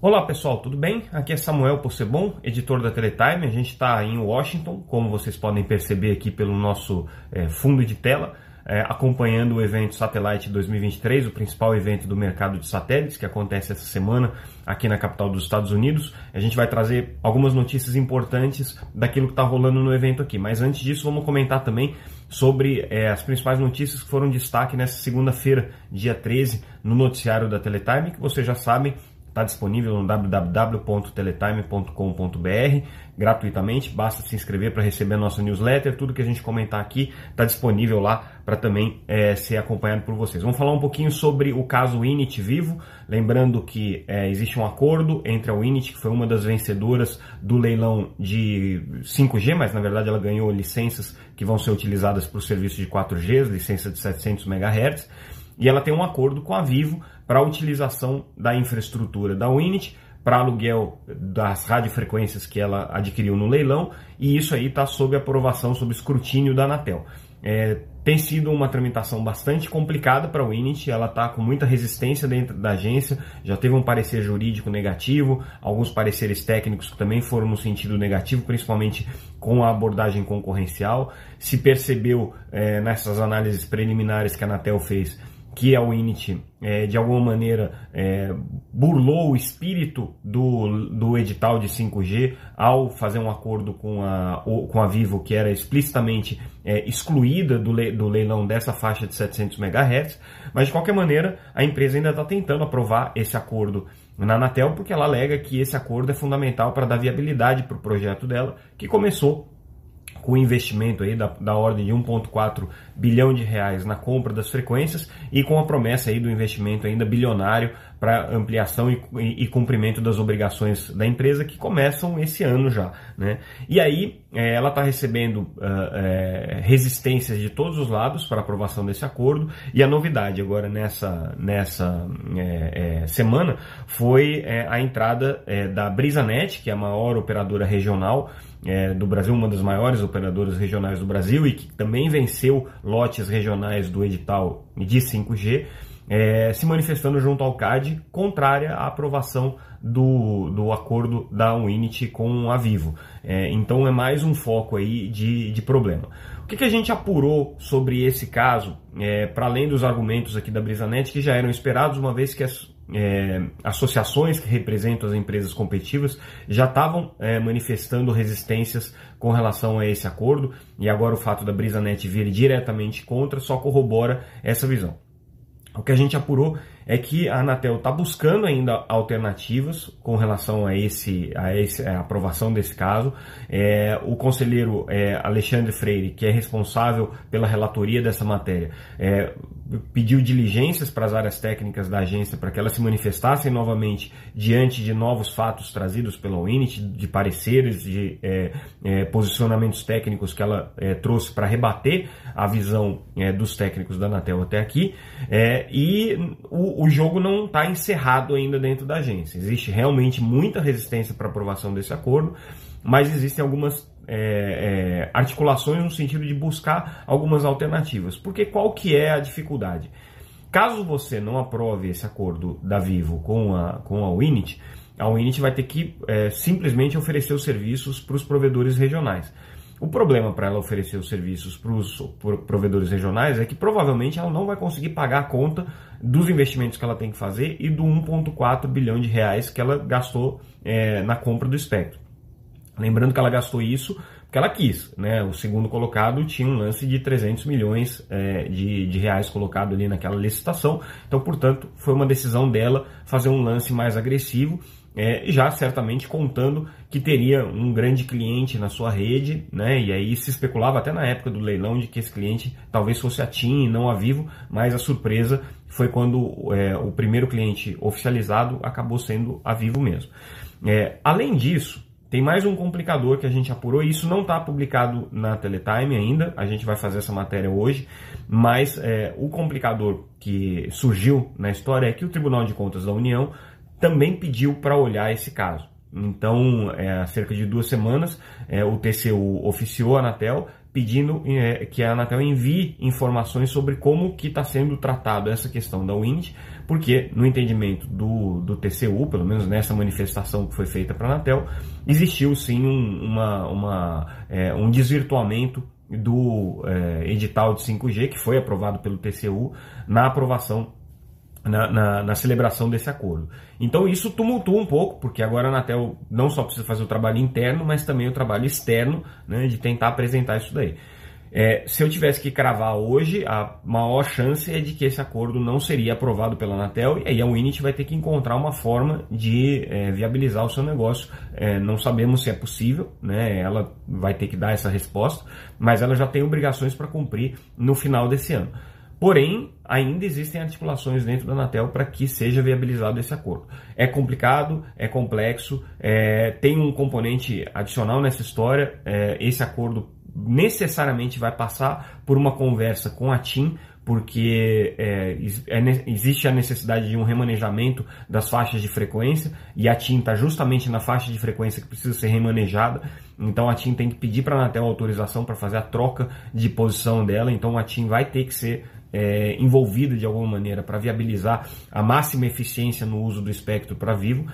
Olá pessoal, tudo bem? Aqui é Samuel Possebon, editor da Teletime. A gente está em Washington, como vocês podem perceber aqui pelo nosso é, fundo de tela, é, acompanhando o evento Satellite 2023, o principal evento do mercado de satélites que acontece essa semana aqui na capital dos Estados Unidos. A gente vai trazer algumas notícias importantes daquilo que está rolando no evento aqui. Mas antes disso, vamos comentar também sobre é, as principais notícias que foram destaque nessa segunda-feira, dia 13, no noticiário da Teletime, que vocês já sabem Está disponível no www.teletime.com.br gratuitamente. Basta se inscrever para receber a nossa newsletter. Tudo que a gente comentar aqui está disponível lá para também é, ser acompanhado por vocês. Vamos falar um pouquinho sobre o caso Init Vivo. Lembrando que é, existe um acordo entre a Init, que foi uma das vencedoras do leilão de 5G, mas na verdade ela ganhou licenças que vão ser utilizadas para o serviço de 4G, licença de 700 MHz e ela tem um acordo com a Vivo para a utilização da infraestrutura da Winit para aluguel das radiofrequências que ela adquiriu no leilão e isso aí está sob aprovação, sob escrutínio da Anatel. É, tem sido uma tramitação bastante complicada para a Winit, ela está com muita resistência dentro da agência, já teve um parecer jurídico negativo, alguns pareceres técnicos que também foram no sentido negativo, principalmente com a abordagem concorrencial. Se percebeu é, nessas análises preliminares que a Anatel fez que a Winit, é, de alguma maneira, é, burlou o espírito do, do edital de 5G ao fazer um acordo com a, com a Vivo, que era explicitamente é, excluída do, le, do leilão dessa faixa de 700 MHz, mas de qualquer maneira a empresa ainda está tentando aprovar esse acordo na Anatel, porque ela alega que esse acordo é fundamental para dar viabilidade para o projeto dela, que começou com investimento aí da, da ordem de 1,4 bilhão de reais na compra das frequências e com a promessa aí do investimento ainda bilionário para ampliação e, e, e, cumprimento das obrigações da empresa que começam esse ano já. Né? E aí é, ela está recebendo uh, é, resistências de todos os lados para aprovação desse acordo e a novidade agora nessa, nessa é, é semana foi é, a entrada é, da BrisaNet, que é a maior operadora regional é, do Brasil, uma das maiores operadoras regionais do Brasil e que também venceu lotes regionais do edital de 5G, é, se manifestando junto ao CAD, contrária à aprovação do, do acordo da Unity com a Vivo. É, então é mais um foco aí de, de problema. O que, que a gente apurou sobre esse caso, é, para além dos argumentos aqui da BrisaNet, que já eram esperados, uma vez que as é, associações que representam as empresas competitivas já estavam é, manifestando resistências com relação a esse acordo e agora o fato da BrisaNet vir diretamente contra só corrobora essa visão. O que a gente apurou é que a Anatel está buscando ainda alternativas com relação a esse a, esse, a aprovação desse caso. É, o conselheiro é, Alexandre Freire, que é responsável pela relatoria dessa matéria, é, pediu diligências para as áreas técnicas da agência para que elas se manifestassem novamente diante de novos fatos trazidos pela UNIT, de pareceres, de é, é, posicionamentos técnicos que ela é, trouxe para rebater a visão dos técnicos da Anatel até aqui. E o, o jogo não está encerrado ainda dentro da agência. Existe realmente muita resistência para aprovação desse acordo, mas existem algumas é, é, articulações no sentido de buscar algumas alternativas. Porque qual que é a dificuldade? Caso você não aprove esse acordo da Vivo com a, com a Winit, a Winit vai ter que é, simplesmente oferecer os serviços para os provedores regionais. O problema para ela oferecer os serviços para os provedores regionais é que provavelmente ela não vai conseguir pagar a conta dos investimentos que ela tem que fazer e do 1,4 bilhão de reais que ela gastou é, na compra do espectro. Lembrando que ela gastou isso porque ela quis, né? O segundo colocado tinha um lance de 300 milhões é, de, de reais colocado ali naquela licitação, então, portanto, foi uma decisão dela fazer um lance mais agressivo, é, já certamente contando que teria um grande cliente na sua rede, né? E aí se especulava até na época do leilão de que esse cliente talvez fosse a TIM e não a Vivo, mas a surpresa foi quando é, o primeiro cliente oficializado acabou sendo a Vivo mesmo. É, além disso, tem mais um complicador que a gente apurou, e isso não está publicado na Teletime ainda, a gente vai fazer essa matéria hoje, mas é, o complicador que surgiu na história é que o Tribunal de Contas da União também pediu para olhar esse caso. Então, é, há cerca de duas semanas, é, o TCU oficiou a Anatel pedindo é, que a Anatel envie informações sobre como que está sendo tratado essa questão da Wind, porque no entendimento do, do TCU, pelo menos nessa manifestação que foi feita para a Anatel, existiu sim um, uma, uma, é, um desvirtuamento do é, edital de 5G que foi aprovado pelo TCU na aprovação na, na, na, celebração desse acordo. Então isso tumultua um pouco, porque agora a Anatel não só precisa fazer o trabalho interno, mas também o trabalho externo né, de tentar apresentar isso daí. É, se eu tivesse que cravar hoje, a maior chance é de que esse acordo não seria aprovado pela Anatel e aí a Winit vai ter que encontrar uma forma de é, viabilizar o seu negócio. É, não sabemos se é possível, né? ela vai ter que dar essa resposta, mas ela já tem obrigações para cumprir no final desse ano. Porém, ainda existem articulações dentro da Anatel para que seja viabilizado esse acordo. É complicado, é complexo, é, tem um componente adicional nessa história. É, esse acordo necessariamente vai passar por uma conversa com a TIM, porque é, é, existe a necessidade de um remanejamento das faixas de frequência e a TIM está justamente na faixa de frequência que precisa ser remanejada. Então a TIM tem que pedir para a Anatel autorização para fazer a troca de posição dela. Então a TIM vai ter que ser é, envolvida de alguma maneira para viabilizar a máxima eficiência no uso do espectro para vivo.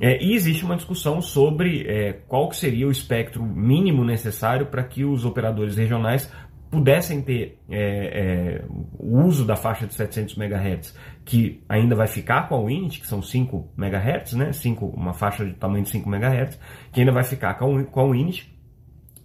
É, e existe uma discussão sobre é, qual seria o espectro mínimo necessário para que os operadores regionais pudessem ter é, é o uso da faixa de 700 MHz, que ainda vai ficar com a Winit, que são 5 MHz, né? 5, uma faixa de tamanho de 5 MHz, que ainda vai ficar com, a Winit,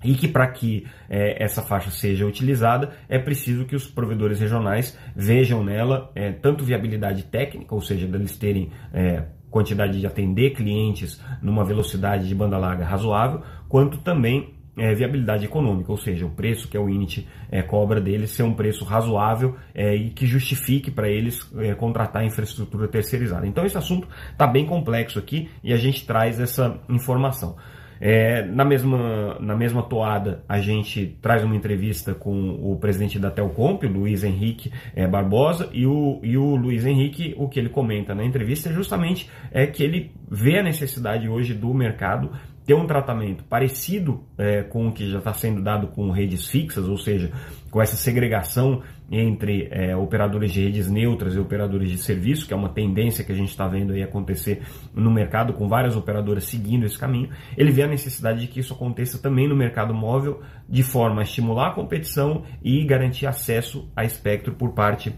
e que para que é, essa faixa seja utilizada é preciso que os provedores regionais vejam nela é, tanto viabilidade técnica, ou seja, deles terem é, quantidade de atender clientes numa velocidade de banda larga razoável, quanto também é, viabilidade econômica, ou seja, o preço que a Unity é, cobra deles ser um preço razoável é, e que justifique para eles é, contratar infraestrutura terceirizada. Então esse assunto está bem complexo aqui e a gente traz essa informação. É, na, mesma, na mesma toada, a gente traz uma entrevista com o presidente da Telcomp, o Luiz Henrique é, Barbosa, e o, e o Luiz Henrique, o que ele comenta na entrevista é justamente é que ele vê a necessidade hoje do mercado ter um tratamento parecido é, com o que já está sendo dado com redes fixas, ou seja, com essa segregação entre é, operadores de redes neutras e operadores de serviço, que é uma tendência que a gente está vendo aí acontecer no mercado, com várias operadoras seguindo esse caminho, ele vê a necessidade de que isso aconteça também no mercado móvel, de forma a estimular a competição e garantir acesso a espectro por parte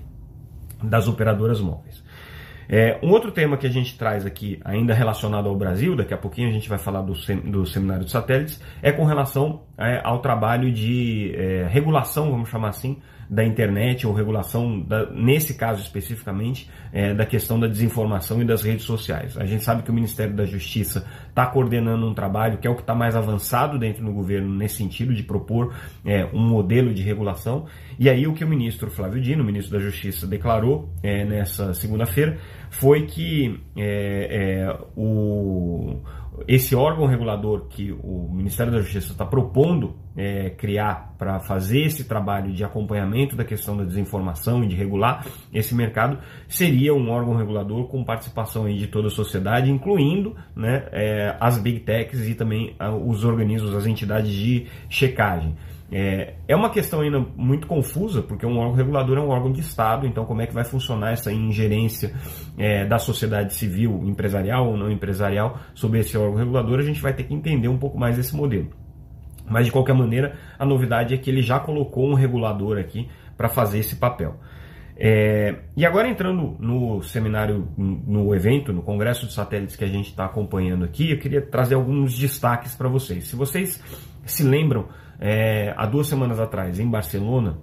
das operadoras móveis. É, um outro tema que a gente traz aqui, ainda relacionado ao Brasil, daqui a pouquinho a gente vai falar do, sem, do seminário de satélites, é com relação é, ao trabalho de é, regulação, vamos chamar assim, da internet ou regulação, da, nesse caso especificamente, é, da questão da desinformação e das redes sociais. A gente sabe que o Ministério da Justiça está coordenando um trabalho que é o que está mais avançado dentro do governo nesse sentido de propor é, um modelo de regulação. E aí o que o ministro Flávio Dino, ministro da Justiça, declarou é, nessa segunda-feira foi que é, é, o esse órgão regulador que o Ministério da Justiça está propondo é, criar para fazer esse trabalho de acompanhamento da questão da desinformação e de regular esse mercado seria um órgão regulador com participação de toda a sociedade, incluindo né, é, as big techs e também os organismos, as entidades de checagem. É, é uma questão ainda muito confusa, porque um órgão regulador é um órgão de Estado, então como é que vai funcionar essa ingerência é, da sociedade civil, empresarial ou não empresarial, sobre esse órgão regulador, a gente vai ter que entender um pouco mais esse modelo. Mas de qualquer maneira, a novidade é que ele já colocou um regulador aqui para fazer esse papel. É, e agora entrando no seminário, no evento, no congresso de satélites que a gente está acompanhando aqui, eu queria trazer alguns destaques para vocês. Se vocês se lembram é, há duas semanas atrás, em Barcelona,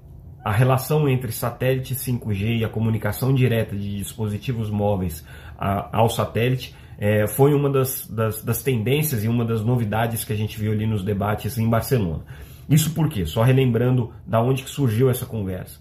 a relação entre satélite 5G e a comunicação direta de dispositivos móveis a, ao satélite é, foi uma das, das, das, tendências e uma das novidades que a gente viu ali nos debates em Barcelona. Isso por quê? Só relembrando da onde que surgiu essa conversa.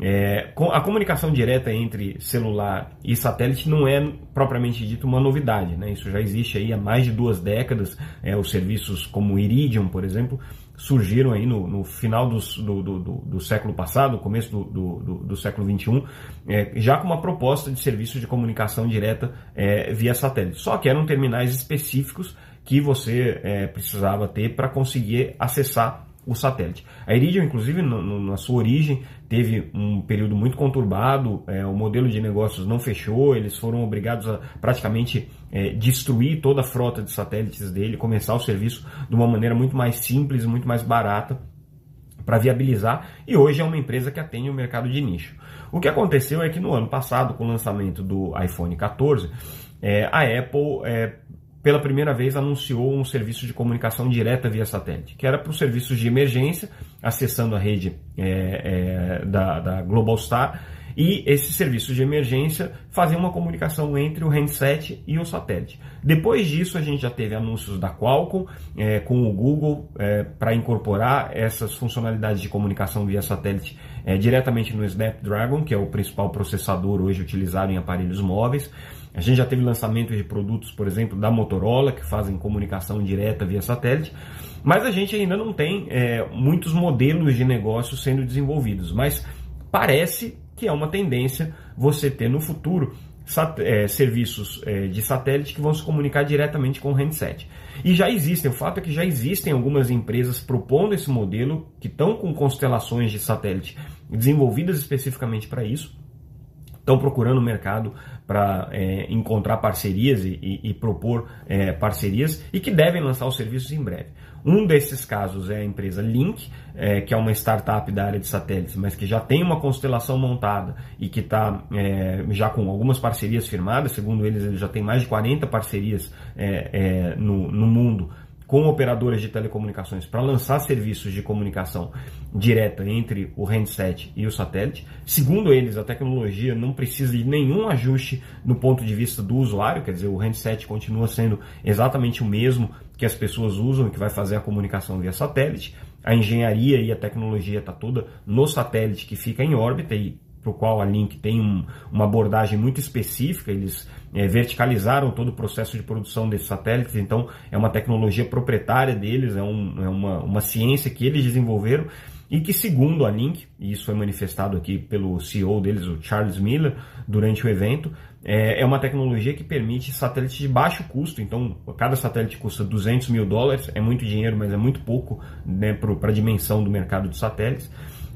É, a comunicação direta entre celular e satélite não é propriamente dito uma novidade, né? isso já existe aí há mais de duas décadas. É, os serviços como Iridium, por exemplo, surgiram aí no, no final do, do, do, do, século passado, começo do, século XXI, é, já com uma proposta de serviço de comunicação direta é, via satélite. Só que eram terminais específicos que você é, precisava ter para conseguir acessar o satélite. A Iridium, inclusive, na sua origem, teve um período muito conturbado, é, o modelo de negócios não fechou, eles foram obrigados a praticamente é, destruir toda a frota de satélites dele, começar o serviço de uma maneira muito mais simples, muito mais barata para viabilizar, e hoje é uma empresa que atende o mercado de nicho. O que aconteceu é que no ano passado, com o lançamento do iPhone 14, é, a Apple é, pela primeira vez anunciou um serviço de comunicação direta via satélite, que era para os serviços de emergência, acessando a rede é, é, da, da Globalstar, e esses serviços de emergência faziam uma comunicação entre o handset e o satélite. Depois disso, a gente já teve anúncios da Qualcomm é, com o Google é, para incorporar essas funcionalidades de comunicação via satélite é, diretamente no Snapdragon, que é o principal processador hoje utilizado em aparelhos móveis. A gente já teve lançamento de produtos, por exemplo, da Motorola, que fazem comunicação direta via satélite, mas a gente ainda não tem é, muitos modelos de negócio sendo desenvolvidos. Mas parece que é uma tendência você ter no futuro é, serviços é, de satélite que vão se comunicar diretamente com o handset. E já existem, o fato é que já existem algumas empresas propondo esse modelo que estão com constelações de satélite desenvolvidas especificamente para isso estão procurando o mercado para é, encontrar parcerias e, e, e propor é, parcerias e que devem lançar os serviços em breve. Um desses casos é a empresa Link, é, que é uma startup da área de satélites, mas que já tem uma constelação montada e que está é, já com algumas parcerias firmadas. Segundo eles, ele já tem mais de 40 parcerias é, é, no, no mundo com operadoras de telecomunicações para lançar serviços de comunicação direta entre o handset e o satélite. Segundo eles, a tecnologia não precisa de nenhum ajuste no ponto de vista do usuário, quer dizer, o handset continua sendo exatamente o mesmo que as pessoas usam e que vai fazer a comunicação via satélite. A engenharia e a tecnologia está toda no satélite que fica em órbita e para o qual a Link tem um, uma abordagem muito específica, eles é, verticalizaram todo o processo de produção desses satélites, então é uma tecnologia proprietária deles, é, um, é uma, uma ciência que eles desenvolveram e que, segundo a Link, e isso foi manifestado aqui pelo CEO deles, o Charles Miller, durante o evento, é, é uma tecnologia que permite satélites de baixo custo. Então, cada satélite custa 200 mil dólares, é muito dinheiro, mas é muito pouco né, para a dimensão do mercado de satélites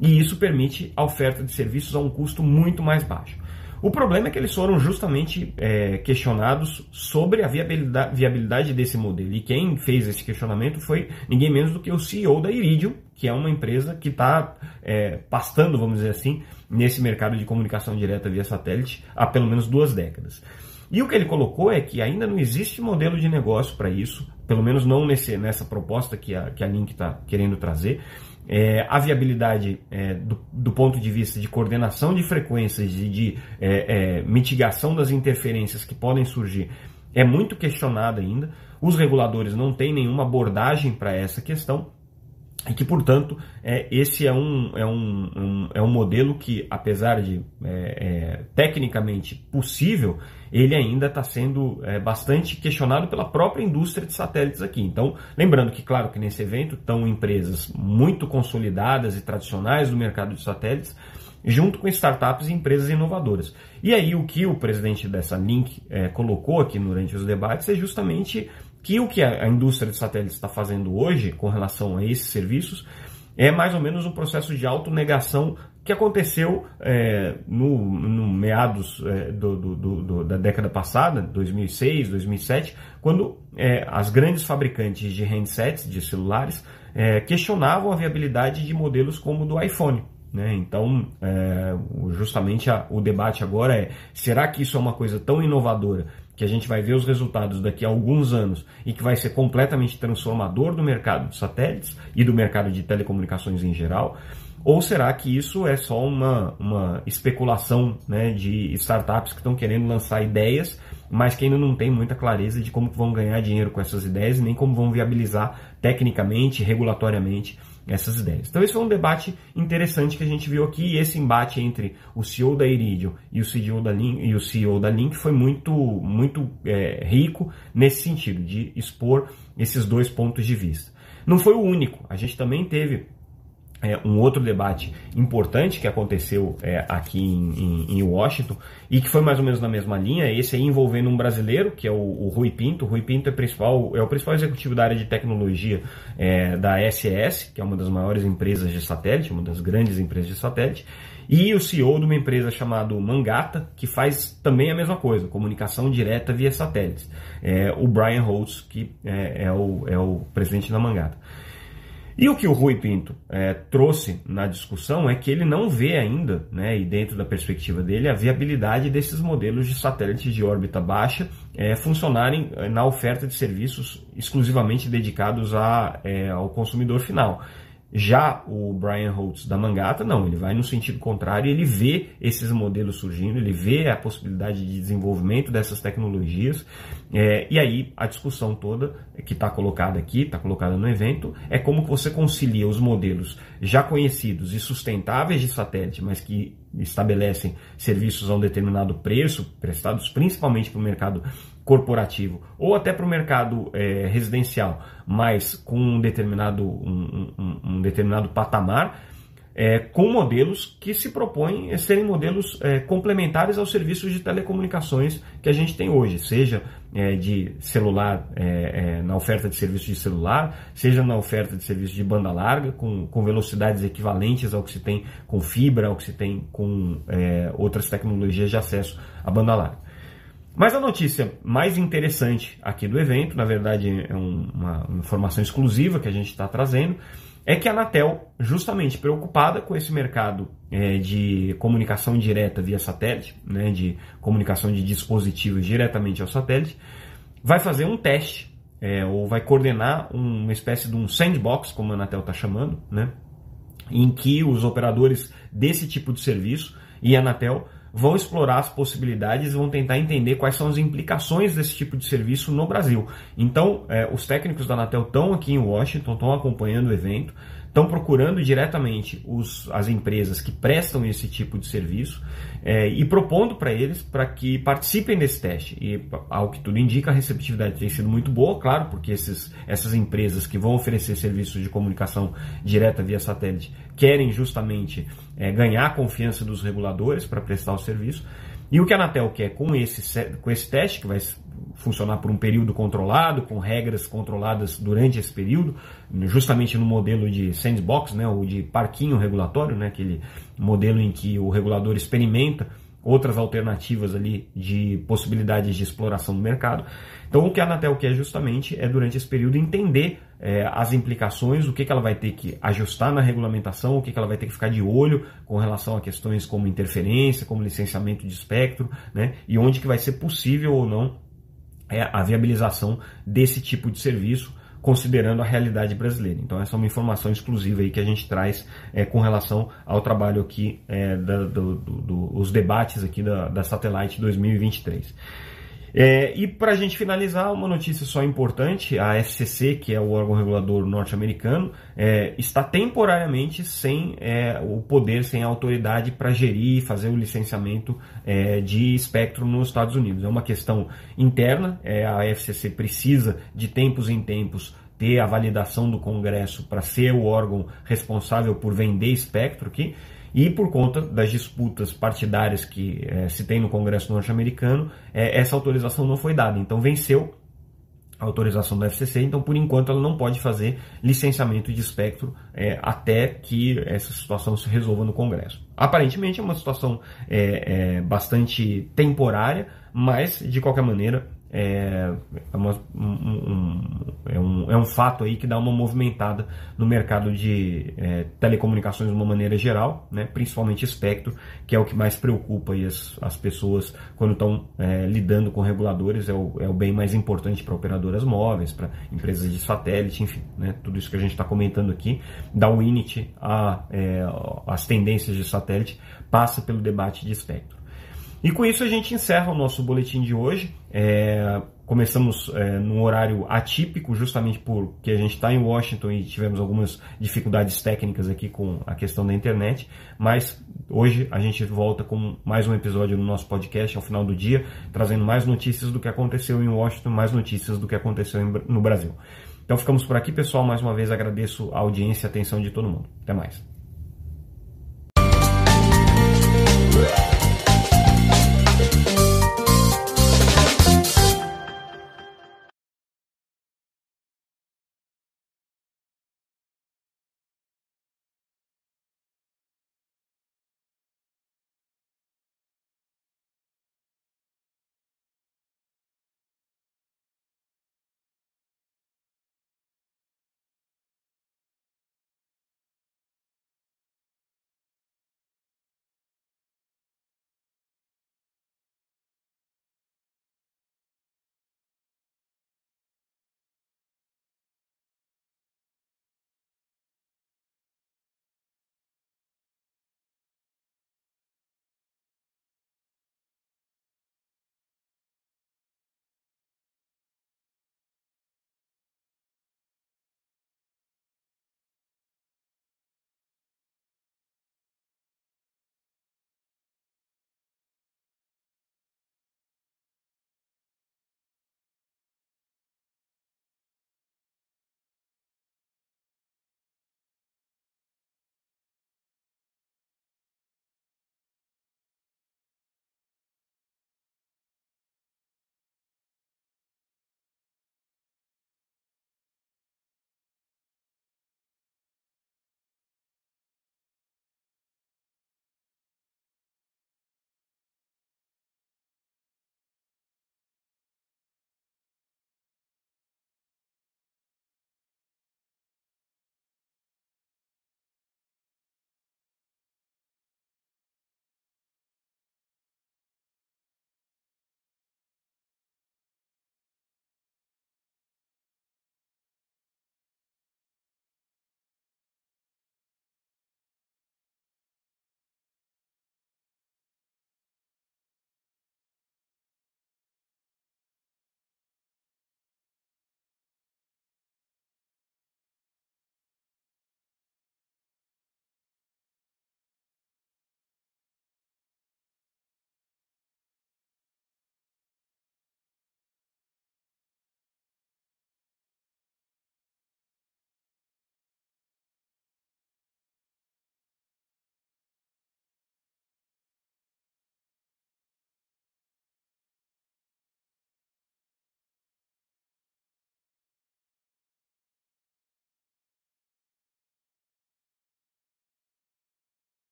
e isso permite a oferta de serviços a um custo muito mais baixo. O problema é que eles foram justamente é, questionados sobre a viabilidade, viabilidade, desse modelo. E quem fez esse questionamento foi ninguém menos do que o CEO da Iridium, que é uma empresa que está é, pastando, vamos dizer assim, nesse mercado de comunicação direta via satélite há pelo menos duas décadas. E o que ele colocou é que ainda não existe modelo de negócio para isso, pelo menos não nesse, nessa proposta que a, que a Link está querendo trazer. É, a viabilidade é, do, do, ponto de vista de coordenação de frequências e de, é, é, mitigação das interferências que podem surgir é muito questionada ainda. Os reguladores não têm nenhuma abordagem para essa questão e que, portanto, é, esse é um, é, um, um, é um modelo que, apesar de é, é, tecnicamente possível, ele ainda está sendo é, bastante questionado pela própria indústria de satélites aqui. Então, lembrando que, claro, que nesse evento estão empresas muito consolidadas e tradicionais do mercado de satélites, junto com startups e empresas inovadoras. E aí, o que o presidente dessa Link é, colocou aqui durante os debates é justamente que o que a indústria de satélites está fazendo hoje com relação a esses serviços é mais ou menos um processo de autonegação que aconteceu é, no, no, meados é, do, do, do, da década passada, 2006, 2007, quando é, as grandes fabricantes de handsets, de celulares, é, questionavam a viabilidade de modelos como o do iPhone. Né? Então, é, justamente a, o debate agora é: será que isso é uma coisa tão inovadora que a gente vai ver os resultados daqui a alguns anos e que vai ser completamente transformador do mercado de satélites e do mercado de telecomunicações em geral? Ou será que isso é só uma, uma especulação né, de startups que estão querendo lançar ideias, mas que ainda não tem muita clareza de como vão ganhar dinheiro com essas ideias, nem como vão viabilizar tecnicamente, regulatoriamente essas ideias. Então esse foi um debate interessante que a gente viu aqui e esse embate entre o CEO da Iridium e o CEO da Link, e o CEO da Link foi muito, muito é, rico nesse sentido, de expor esses dois pontos de vista. Não foi o único, a gente também teve é, um outro debate importante que aconteceu é, aqui em, em, em, Washington e que foi mais ou menos na mesma linha, esse aí envolvendo um brasileiro, que é o, o Rui Pinto. O Rui Pinto é, principal, é o principal executivo da área de tecnologia é, da SES, que é uma das maiores empresas de satélite, uma das grandes empresas de satélite, e o CEO de uma empresa chamada Mangata, que faz também a mesma coisa, comunicação direta via satélites. É, o Brian Holtz, que é, é, o, é o presidente da Mangata. E o que o Rui Pinto é, trouxe na discussão é que ele não vê ainda, né, e dentro da perspectiva dele, a viabilidade desses modelos de satélites de órbita baixa é, funcionarem é, na oferta de serviços exclusivamente dedicados a, é, ao consumidor final. Já o Brian Holtz da Mangata, não, ele vai no sentido contrário, ele vê esses modelos surgindo, ele vê a possibilidade de desenvolvimento dessas tecnologias, é, e aí a discussão toda que está colocada aqui, está colocada no evento, é como você concilia os modelos já conhecidos e sustentáveis de satélite, mas que estabelecem serviços a um determinado preço, prestados principalmente para o mercado corporativo ou até para o mercado é, residencial, mas com um determinado, um, um, um determinado patamar, é, com modelos que se propõem a serem modelos é, complementares aos serviços de telecomunicações que a gente tem hoje, seja é, de celular, é, é, na oferta de serviços de celular, seja na oferta de serviços de banda larga, com, com velocidades equivalentes ao que se tem com fibra, ao que se tem com é, outras tecnologias de acesso à banda larga. Mas a notícia mais interessante aqui do evento, na verdade é um, uma informação exclusiva que a gente está trazendo, é que a Anatel, justamente preocupada com esse mercado é, de comunicação direta via satélite, né, de comunicação de dispositivos diretamente ao satélite, vai fazer um teste, é, ou vai coordenar uma espécie de um sandbox, como a Anatel está chamando, né, em que os operadores desse tipo de serviço e a Anatel vão explorar as possibilidades e vão tentar entender quais são as implicações desse tipo de serviço no Brasil. Então, é, os técnicos da Anatel estão aqui em Washington, estão acompanhando o evento, estão procurando diretamente os, as empresas que prestam esse tipo de serviço é, e propondo para eles para que participem desse teste. E, ao que tudo indica, a receptividade tem sido muito boa, claro, porque esses, essas empresas que vão oferecer serviços de comunicação direta via satélite querem justamente é, ganhar a confiança dos reguladores para prestar o serviço. E o que a Anatel quer com esse, com esse teste, que vai funcionar por um período controlado, com regras controladas durante esse período, justamente no modelo de sandbox, né, ou de parquinho regulatório, né, aquele modelo em que o regulador experimenta outras alternativas ali de possibilidades de exploração do mercado. Então, o que a Anatel quer justamente é, durante esse período, entender é, as implicações, o que, que ela vai ter que ajustar na regulamentação, o que, que ela vai ter que ficar de olho com relação a questões como interferência, como licenciamento de espectro, né, e onde que vai ser possível ou não é, a viabilização desse tipo de serviço considerando a realidade brasileira. Então essa é uma informação exclusiva aí que a gente traz é, com relação ao trabalho aqui, é, da, do, do, do, os debates aqui da, da Satellite 2023. É, e para a gente finalizar, uma notícia só importante: a FCC, que é o órgão regulador norte-americano, é, está temporariamente sem é, o poder, sem a autoridade para gerir e fazer o licenciamento é, de espectro nos Estados Unidos. É uma questão interna, é, a FCC precisa de tempos em tempos ter a validação do Congresso para ser o órgão responsável por vender espectro aqui. E por conta das disputas partidárias que é, se tem no Congresso norte-americano, é, essa autorização não foi dada. Então venceu a autorização da FCC, então por enquanto ela não pode fazer licenciamento de espectro é, até que essa situação se resolva no Congresso. Aparentemente é uma situação bastante temporária, mas de qualquer maneira é, é, uma, um, é, um, é um fato aí que dá uma movimentada no mercado de é, telecomunicações de uma maneira geral, né, principalmente espectro, que é o que mais preocupa aí as, as pessoas quando estão é, lidando com reguladores, é o, é o bem mais importante para operadoras móveis, para empresas de satélite, enfim, né, tudo isso que a gente está comentando aqui, da Winit a, é, as tendências de satélite, passa pelo debate de espectro. E com isso a gente encerra o nosso boletim de hoje. É, começamos é, num horário atípico, justamente porque a gente está em Washington e tivemos algumas dificuldades técnicas aqui com a questão da internet, mas hoje a gente volta com mais um episódio no nosso podcast ao final do dia, trazendo mais notícias do que aconteceu em Washington, mais notícias do que aconteceu no Brasil. Então ficamos por aqui, pessoal. Mais uma vez agradeço a audiência e a atenção de todo mundo. Até mais.